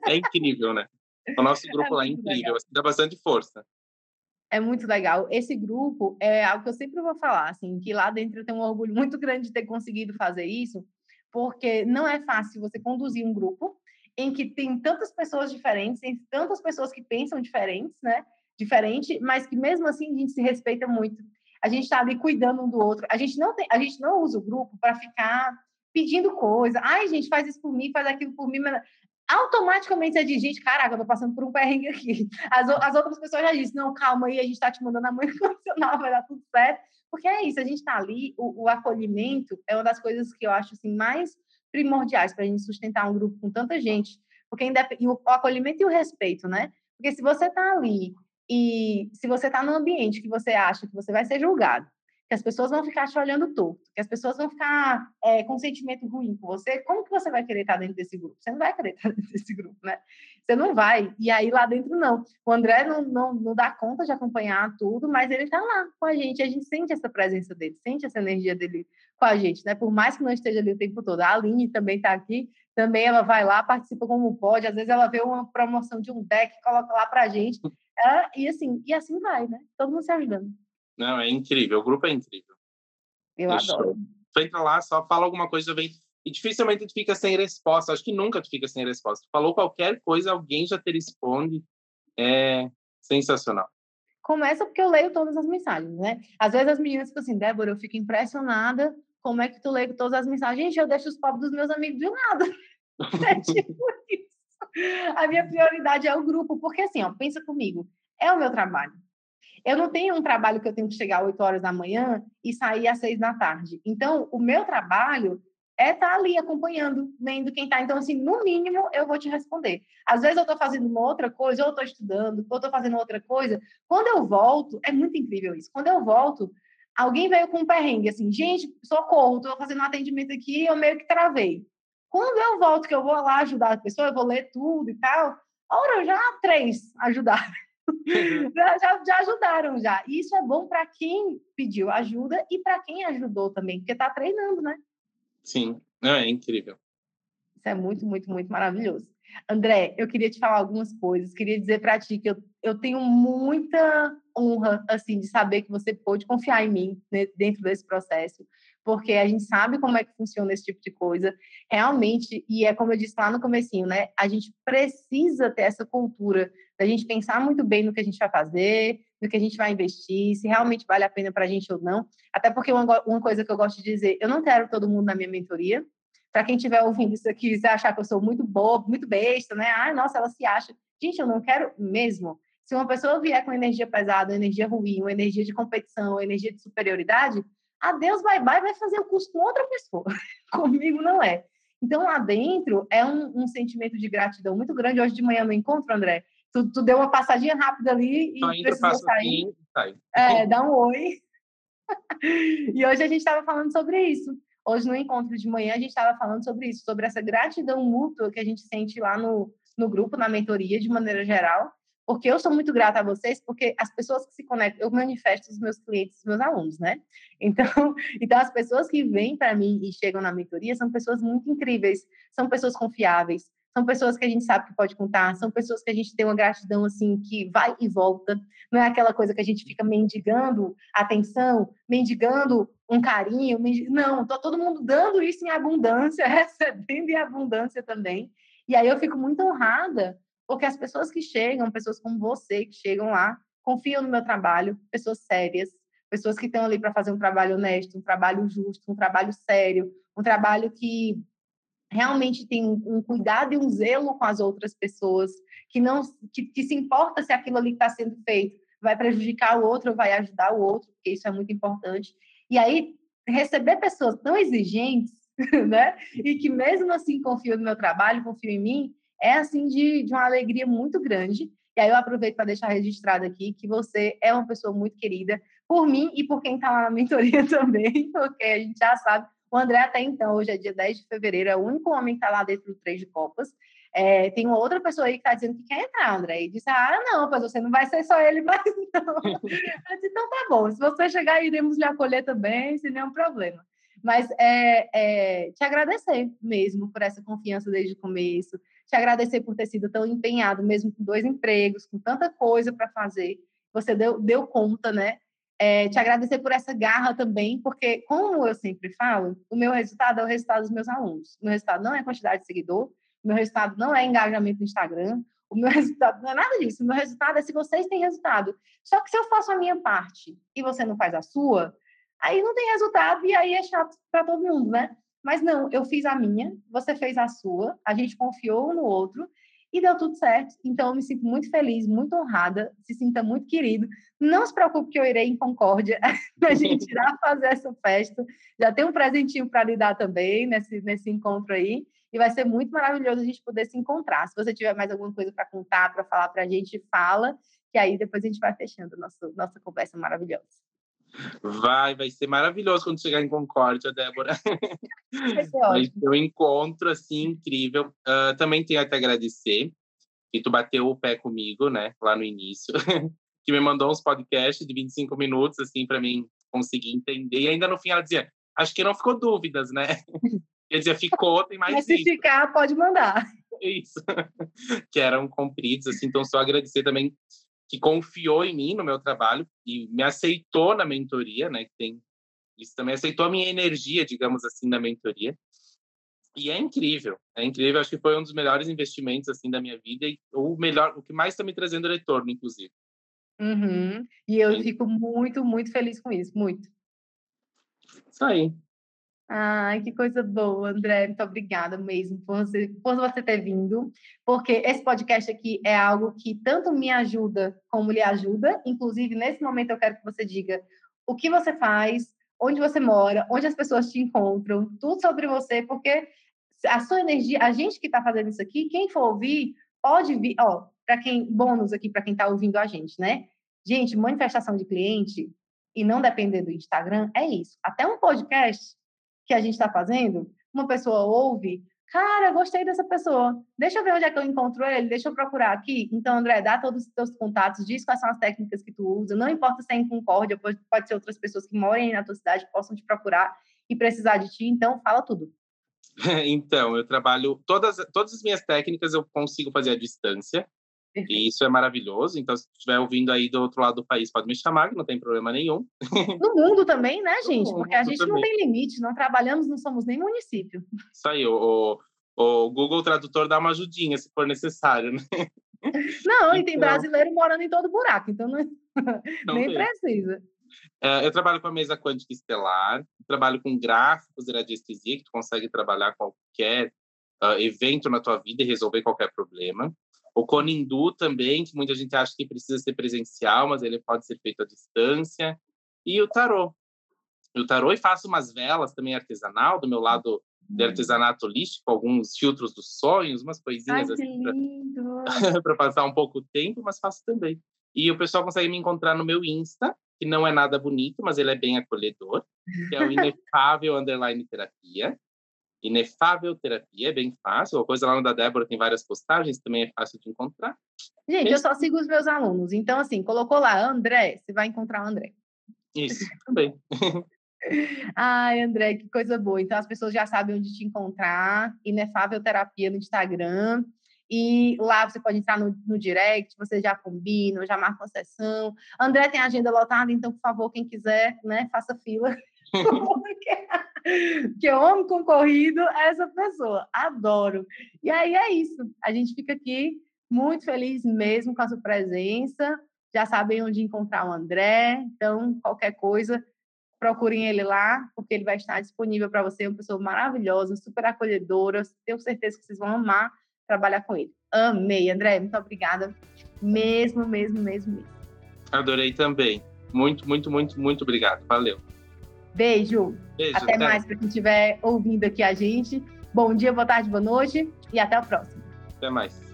É incrível, né? O nosso é grupo é lá é incrível, assim, dá bastante força. É muito legal. Esse grupo é algo que eu sempre vou falar, assim, que lá dentro eu tenho um orgulho muito grande de ter conseguido fazer isso, porque não é fácil você conduzir um grupo em que tem tantas pessoas diferentes, tem tantas pessoas que pensam diferentes, né? Diferente, mas que mesmo assim a gente se respeita muito. A gente está ali cuidando um do outro. A gente não tem, a gente não usa o grupo para ficar pedindo coisa. Ai, gente, faz isso por mim, faz aquilo por mim automaticamente você diz, gente, caraca, eu tô passando por um perrengue aqui. As, as outras pessoas já dizem, não, calma aí, a gente tá te mandando a mãe condicional, vai dar tudo certo. Porque é isso, a gente tá ali, o, o acolhimento é uma das coisas que eu acho, assim, mais primordiais para a gente sustentar um grupo com tanta gente. Porque e o, o acolhimento e o respeito, né? Porque se você tá ali e se você tá num ambiente que você acha que você vai ser julgado, que as pessoas vão ficar te olhando torto, que as pessoas vão ficar é, com um sentimento ruim com você, como que você vai querer estar dentro desse grupo? Você não vai querer estar dentro desse grupo, né? Você não vai. E aí lá dentro não. O André não, não, não dá conta de acompanhar tudo, mas ele está lá com a gente. A gente sente essa presença dele, sente essa energia dele com a gente, né? Por mais que não esteja ali o tempo todo. A Aline também está aqui, também ela vai lá, participa como pode. Às vezes ela vê uma promoção de um deck, coloca lá para a gente. Ela, e assim, e assim vai, né? Todo mundo se ajudando. Não, é incrível. O grupo é incrível. Eu Deixa adoro. Tu entra lá, só fala alguma coisa, vem. E dificilmente tu fica sem resposta. Acho que nunca tu fica sem resposta. Tu falou qualquer coisa, alguém já te responde. É sensacional. Começa porque eu leio todas as mensagens, né? Às vezes as meninas ficam assim, Débora, eu fico impressionada como é que tu lê todas as mensagens. Gente, eu deixo os pobres dos meus amigos de lado. é tipo isso. A minha prioridade é o grupo, porque assim, ó, pensa comigo, é o meu trabalho. Eu não tenho um trabalho que eu tenho que chegar às 8 horas da manhã e sair às 6 da tarde. Então, o meu trabalho é estar tá ali acompanhando, vendo quem está. Então, assim, no mínimo, eu vou te responder. Às vezes eu estou fazendo uma outra coisa, ou estou estudando, ou estou fazendo outra coisa. Quando eu volto, é muito incrível isso. Quando eu volto, alguém veio com um perrengue, assim, gente, socorro, estou fazendo um atendimento aqui eu meio que travei. Quando eu volto, que eu vou lá ajudar a pessoa, eu vou ler tudo e tal, ora, já três ajudaram. Já, já, ajudaram já. E isso é bom para quem pediu ajuda e para quem ajudou também, porque está treinando, né? Sim, é incrível. Isso é muito, muito, muito maravilhoso. André, eu queria te falar algumas coisas. Queria dizer para ti que eu, eu tenho muita honra, assim, de saber que você pôde confiar em mim né, dentro desse processo, porque a gente sabe como é que funciona esse tipo de coisa. Realmente, e é como eu disse lá no comecinho, né? A gente precisa ter essa cultura da gente pensar muito bem no que a gente vai fazer, no que a gente vai investir, se realmente vale a pena para a gente ou não. Até porque uma, uma coisa que eu gosto de dizer, eu não quero todo mundo na minha mentoria. Para quem estiver ouvindo isso aqui, você achar que eu sou muito boa, muito besta, né? Ah, nossa, ela se acha. Gente, eu não quero mesmo. Se uma pessoa vier com energia pesada, energia ruim, uma energia de competição, energia de superioridade, a Deus vai, vai, vai fazer o curso com outra pessoa. Comigo não é. Então, lá dentro, é um, um, sentimento de gratidão muito grande. Hoje de manhã no encontro, André, tu, tu deu uma passadinha rápida ali e precisou sair. Assim, é, dá um oi. e hoje a gente estava falando sobre isso. Hoje no encontro de manhã a gente estava falando sobre isso, sobre essa gratidão mútua que a gente sente lá no, no grupo, na mentoria, de maneira geral. Porque eu sou muito grata a vocês, porque as pessoas que se conectam, eu manifesto os meus clientes, os meus alunos, né? Então, então as pessoas que vêm para mim e chegam na mentoria são pessoas muito incríveis, são pessoas confiáveis, são pessoas que a gente sabe que pode contar, são pessoas que a gente tem uma gratidão assim que vai e volta, não é aquela coisa que a gente fica mendigando atenção, mendigando um carinho, mendig... não, tô todo mundo dando isso em abundância, recebendo em abundância também. E aí eu fico muito honrada, porque as pessoas que chegam, pessoas como você que chegam lá, confiam no meu trabalho, pessoas sérias, pessoas que estão ali para fazer um trabalho honesto, um trabalho justo, um trabalho sério, um trabalho que realmente tem um cuidado e um zelo com as outras pessoas, que não que, que se importa se aquilo ali está sendo feito vai prejudicar o outro ou vai ajudar o outro, porque isso é muito importante. E aí, receber pessoas tão exigentes, né? E que mesmo assim confiam no meu trabalho, confiam em mim, é assim de, de uma alegria muito grande. E aí eu aproveito para deixar registrado aqui que você é uma pessoa muito querida por mim e por quem está lá na mentoria também, porque a gente já sabe o André, até então, hoje é dia 10 de fevereiro, é o único homem que está lá dentro do Três de Copas. É, tem uma outra pessoa aí que está dizendo que quer entrar, André. E disse: Ah, não, pois você não vai ser só ele, mas não. Disse, então tá bom, se você chegar, iremos lhe acolher também, sem nenhum problema. Mas é, é, te agradecer mesmo por essa confiança desde o começo, te agradecer por ter sido tão empenhado, mesmo com dois empregos, com tanta coisa para fazer. Você deu, deu conta, né? É, te agradecer por essa garra também, porque, como eu sempre falo, o meu resultado é o resultado dos meus alunos. O meu resultado não é quantidade de seguidor, o meu resultado não é engajamento no Instagram, o meu resultado não é nada disso. O meu resultado é se vocês têm resultado. Só que se eu faço a minha parte e você não faz a sua, aí não tem resultado e aí é chato para todo mundo, né? Mas não, eu fiz a minha, você fez a sua, a gente confiou um no outro e deu tudo certo. Então, eu me sinto muito feliz, muito honrada, se sinta muito querido. Não se preocupe que eu irei em Concórdia, a gente irá fazer essa festa. Já tem um presentinho para lhe dar também nesse, nesse encontro aí. E vai ser muito maravilhoso a gente poder se encontrar. Se você tiver mais alguma coisa para contar, para falar para a gente, fala, que aí depois a gente vai fechando nossa, nossa conversa maravilhosa. Vai, vai ser maravilhoso quando chegar em Concórdia, Débora. Vai ser ótimo. um encontro, assim, incrível. Uh, também tenho a te agradecer que tu bateu o pé comigo, né, lá no início. que me mandou uns podcasts de 25 minutos, assim, para mim conseguir entender. E ainda no fim ela dizia, acho que não ficou dúvidas, né? Quer dizer, ficou, tem mais Mas se ficar, pode mandar. Isso. que eram compridos, assim, então só agradecer também que confiou em mim, no meu trabalho, e me aceitou na mentoria, né? Que tem isso também aceitou a minha energia, digamos assim, na mentoria. E é incrível, é incrível. Acho que foi um dos melhores investimentos assim da minha vida e o melhor, o que mais está me trazendo retorno, inclusive. Uhum. E eu fico muito, muito feliz com isso, muito. Isso aí. Ai, que coisa boa, André. Muito obrigada mesmo por você, por você ter vindo, porque esse podcast aqui é algo que tanto me ajuda como lhe ajuda. Inclusive, nesse momento, eu quero que você diga o que você faz, onde você mora, onde as pessoas te encontram, tudo sobre você, porque a sua energia, a gente que está fazendo isso aqui, quem for ouvir, pode vir, ó, para quem, bônus aqui para quem está ouvindo a gente, né? Gente, manifestação de cliente e não depender do Instagram é isso. Até um podcast que a gente está fazendo, uma pessoa ouve, cara, gostei dessa pessoa, deixa eu ver onde é que eu encontro ele, deixa eu procurar aqui. Então, André, dá todos os teus contatos, diz quais são as técnicas que tu usa, não importa se é em Concórdia, pode, ser outras pessoas que moram na tua cidade, possam te procurar e precisar de ti, então fala tudo. Então, eu trabalho todas todas as minhas técnicas eu consigo fazer à distância. Perfeito. E isso é maravilhoso. Então, se estiver ouvindo aí do outro lado do país, pode me chamar, que não tem problema nenhum. No mundo também, né, gente? Porque a gente também. não tem limite, não trabalhamos, não somos nem município. Isso aí, o, o Google Tradutor dá uma ajudinha, se for necessário, né? Não, e tem então brasileiro morando em todo buraco, então não, não nem tem. precisa. É, eu trabalho com a mesa quântica estelar, trabalho com gráficos de radiestesia, que tu consegue trabalhar qualquer uh, evento na tua vida e resolver qualquer problema. O Conindu também, que muita gente acha que precisa ser presencial, mas ele pode ser feito à distância. E o tarô. o tarô e faço umas velas também artesanal, do meu lado de hum. artesanato holístico, alguns filtros dos sonhos, umas coisinhas Ai, assim para passar um pouco o tempo, mas faço também. E o pessoal consegue me encontrar no meu Insta, que não é nada bonito, mas ele é bem acolhedor, que é o Inefável Underline Terapia. Inefável Terapia, é bem fácil. A coisa lá no da Débora tem várias postagens, também é fácil de encontrar. Gente, eu só sigo os meus alunos. Então, assim, colocou lá André, você vai encontrar o André. Isso, também. Ai, André, que coisa boa. Então, as pessoas já sabem onde te encontrar. Inefável Terapia no Instagram. E lá você pode entrar no, no direct, você já combina, já marca uma sessão. André tem agenda lotada, então, por favor, quem quiser, né, faça fila. que homem concorrido é essa pessoa. Adoro. E aí é isso. A gente fica aqui muito feliz mesmo com a sua presença. Já sabem onde encontrar o André. Então, qualquer coisa, procurem ele lá, porque ele vai estar disponível para você. Uma pessoa maravilhosa, super acolhedora. Tenho certeza que vocês vão amar trabalhar com ele. Amei, André. Muito obrigada. Mesmo, mesmo, mesmo, mesmo. Adorei também. Muito, muito, muito, muito obrigado. Valeu. Beijo. Beijo até, até mais para quem estiver ouvindo aqui a gente. Bom dia, boa tarde, boa noite e até o próximo. Até mais.